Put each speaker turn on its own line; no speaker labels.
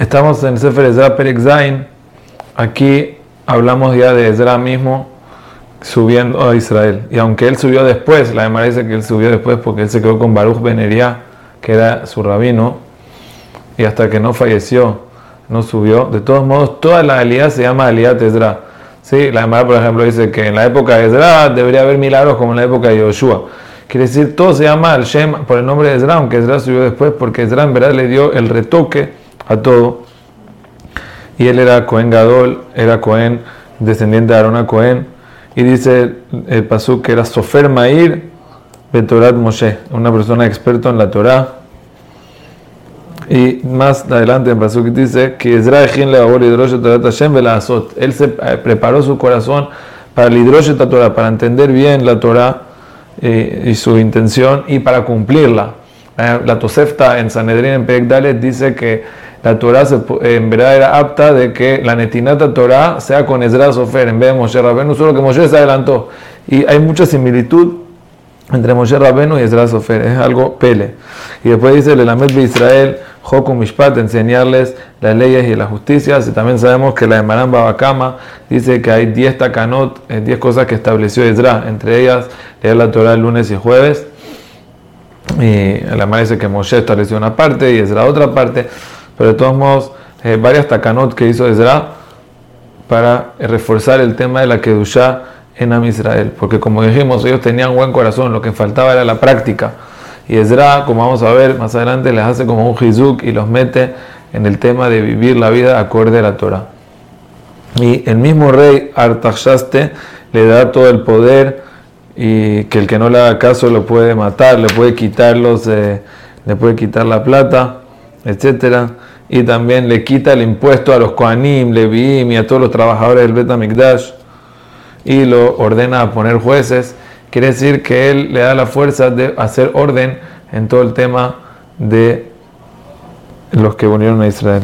Estamos en Sefer Ezra Perek. Aquí hablamos ya de Ezra mismo subiendo a Israel. Y aunque él subió después, la demás dice que él subió después porque él se quedó con Baruch Beneria, que era su rabino, y hasta que no falleció, no subió. De todos modos, toda la aliyah se llama aliyah Ezra. ¿Sí? La demás, por ejemplo, dice que en la época de Ezra debería haber milagros como en la época de Yoshua. Quiere decir, todo se llama al Shem por el nombre de Ezra, aunque Ezra subió después, porque Ezra en verdad le dio el retoque a todo. Y él era Cohen Gadol, era Cohen, descendiente de Arona Cohen. Y dice el Pasuk que era Sofer Mair Betorat Moshe, una persona experta en la Torah. Y más adelante en Pasuk dice que Él se eh, preparó su corazón para el Torah, para entender bien la Torah y, su intención y para cumplirla. La Tosefta en Sanedrín en Pek dice que la Torah en verdad era apta de que la netinata Torah sea con Ezra Sofer en vez de Moshe Rabenu, solo que Moshe se adelantó. Y hay mucha similitud entre Moshe Rabenu y Ezra Sofer, es algo pele. Y después dice el Elamed de Israel, Joku Mishpat, enseñarles las leyes y las justicias. Y también sabemos que la de Maran Babakama dice que hay 10 takanot, 10 eh, cosas que estableció Ezra, entre ellas leer la Torah el lunes y jueves. Y la Mara dice que Moshe estableció una parte y Ezra otra parte, pero de todos modos, eh, varias takanot que hizo Ezra para reforzar el tema de la Kedushá en Am Israel, porque como dijimos, ellos tenían buen corazón, lo que faltaba era la práctica. Y Ezra, como vamos a ver más adelante, les hace como un hizuk y los mete en el tema de vivir la vida acorde a la Torah. Y el mismo rey Artaxaste le da todo el poder y que el que no le haga caso lo puede matar, le puede quitar le puede quitar la plata, etcétera, y también le quita el impuesto a los Koanim, Leviim y a todos los trabajadores del Bet HaMikdash y lo ordena a poner jueces, quiere decir que él le da la fuerza de hacer orden en todo el tema de los que unieron a Israel.